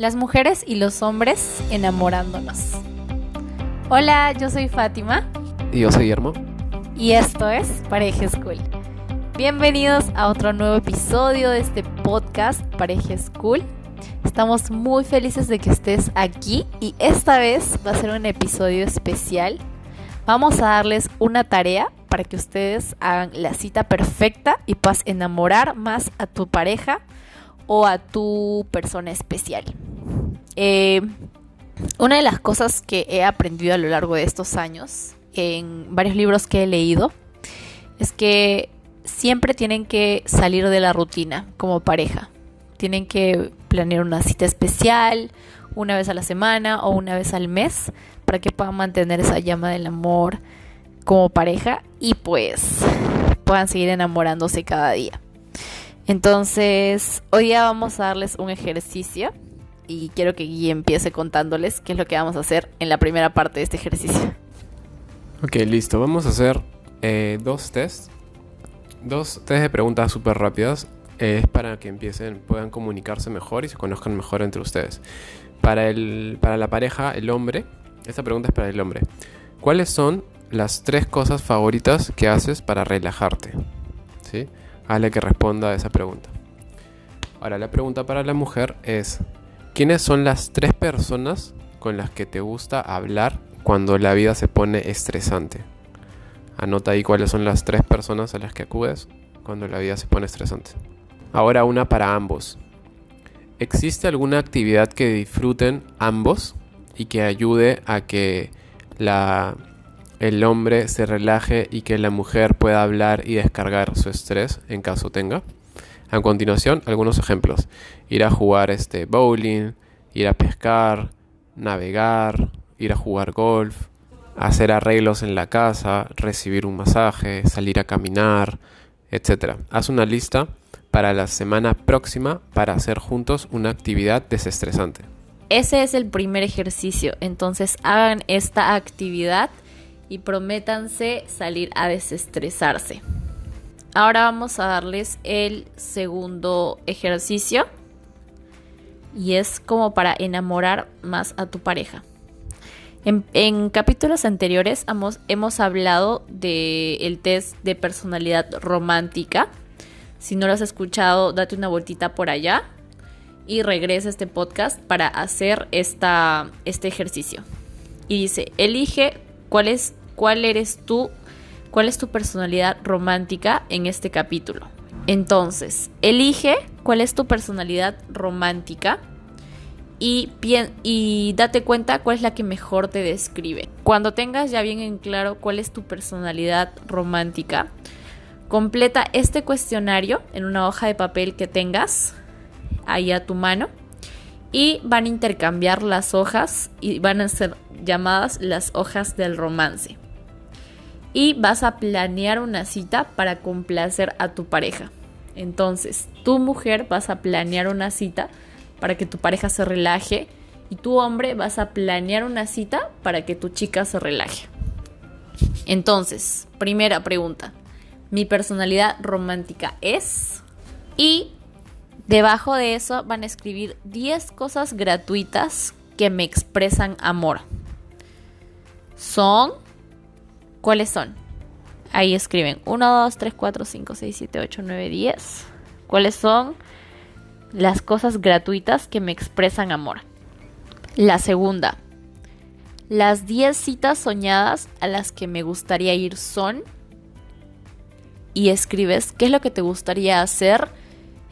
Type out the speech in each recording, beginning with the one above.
Las mujeres y los hombres enamorándonos. Hola, yo soy Fátima. Y yo soy Guillermo. Y esto es Pareja School. Bienvenidos a otro nuevo episodio de este podcast Pareja School. Estamos muy felices de que estés aquí y esta vez va a ser un episodio especial. Vamos a darles una tarea para que ustedes hagan la cita perfecta y puedas enamorar más a tu pareja o a tu persona especial. Eh, una de las cosas que he aprendido a lo largo de estos años, en varios libros que he leído, es que siempre tienen que salir de la rutina como pareja. Tienen que planear una cita especial, una vez a la semana o una vez al mes, para que puedan mantener esa llama del amor como pareja y pues puedan seguir enamorándose cada día. Entonces, hoy día vamos a darles un ejercicio y quiero que Guille empiece contándoles qué es lo que vamos a hacer en la primera parte de este ejercicio. Ok, listo. Vamos a hacer eh, dos tests. Dos test de preguntas súper rápidas. es para que empiecen, puedan comunicarse mejor y se conozcan mejor entre ustedes. Para, el, para la pareja, el hombre, esta pregunta es para el hombre. ¿Cuáles son las tres cosas favoritas que haces para relajarte? ¿Sí? Hazle que responda a esa pregunta. Ahora, la pregunta para la mujer es, ¿quiénes son las tres personas con las que te gusta hablar cuando la vida se pone estresante? Anota ahí cuáles son las tres personas a las que acudes cuando la vida se pone estresante. Ahora una para ambos. ¿Existe alguna actividad que disfruten ambos y que ayude a que la el hombre se relaje y que la mujer pueda hablar y descargar su estrés en caso tenga. A continuación, algunos ejemplos. Ir a jugar este bowling, ir a pescar, navegar, ir a jugar golf, hacer arreglos en la casa, recibir un masaje, salir a caminar, etc. Haz una lista para la semana próxima para hacer juntos una actividad desestresante. Ese es el primer ejercicio, entonces hagan esta actividad y prométanse salir a desestresarse. Ahora vamos a darles el segundo ejercicio y es como para enamorar más a tu pareja. En, capítulos anteriores hemos, hemos hablado del test de personalidad romántica. Si no lo has escuchado, date una vueltita por allá y regresa a este podcast para hacer esta, este ejercicio. Y dice, elige cuál es cuál eres tú, cuál es tu personalidad romántica en este capítulo. Entonces, elige cuál es tu personalidad romántica y, y date cuenta cuál es la que mejor te describe. Cuando tengas ya bien en claro cuál es tu personalidad romántica, completa este cuestionario en una hoja de papel que tengas ahí a tu mano y van a intercambiar las hojas y van a ser llamadas las hojas del romance y vas a planear una cita para complacer a tu pareja. Entonces, tu mujer vas a planear una cita para que tu pareja se relaje y tu hombre vas a planear una cita para que tu chica se relaje. Entonces, primera pregunta. Mi personalidad romántica es... Y debajo de eso van a escribir 10 cosas gratuitas que me expresan amor. Son ¿Cuáles son? Ahí escriben 1, 2, 3, 4, 5, 6, 7, 8, 9, 10. ¿Cuáles son las cosas gratuitas que me expresan amor? La segunda. Las 10 citas soñadas a las que me gustaría ir son y escribes qué es lo que te gustaría hacer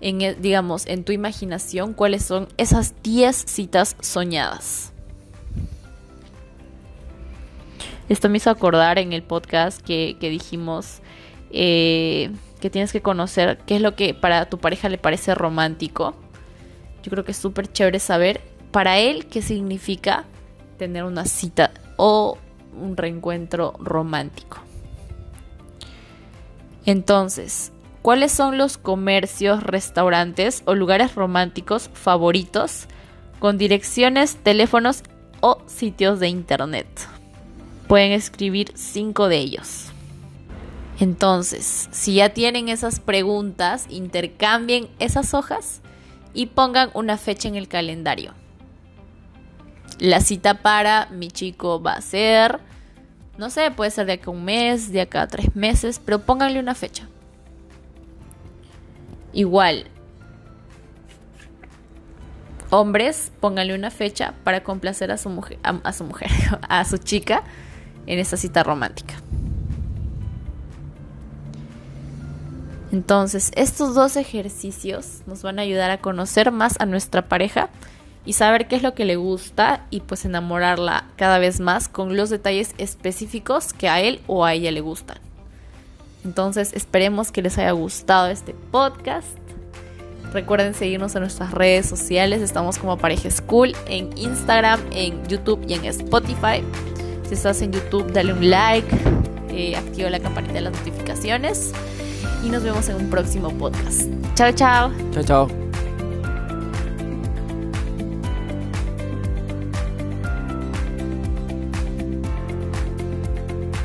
en, e, digamos, en tu imaginación, cuáles son esas 10 citas soñadas. Esto me hizo acordar en el podcast que, dijimos eh, que tienes que conocer qué es lo que para tu pareja le parece romántico. Yo creo que es súper chévere saber para él qué significa tener una cita o un reencuentro romántico. Entonces, ¿cuáles son los comercios, restaurantes o lugares románticos favoritos con direcciones, teléfonos o sitios de internet? Pueden escribir cinco de ellos. Entonces, si ya tienen esas preguntas, intercambien esas hojas y pongan una fecha en el calendario. la cita para mi chico va a ser, no sé, puede ser de acá un mes, de acá tres meses, pero pónganle una fecha. Igual, hombres, pónganle una fecha para complacer a su mujer, a, su mujer, a su chica en esa cita romántica. Entonces, estos dos ejercicios nos van a ayudar a conocer más a nuestra pareja y saber qué es lo que le gusta y pues enamorarla cada vez más con los detalles específicos que a él o a ella le gustan. Entonces, esperemos que les haya gustado este podcast. Recuerden seguirnos en nuestras redes sociales. Estamos como Pareja School en Instagram, en YouTube y en Spotify. Si estás en YouTube, dale un like, eh, activa la campanita de las notificaciones y nos vemos en un próximo podcast. Chao, chao. Chao, chao.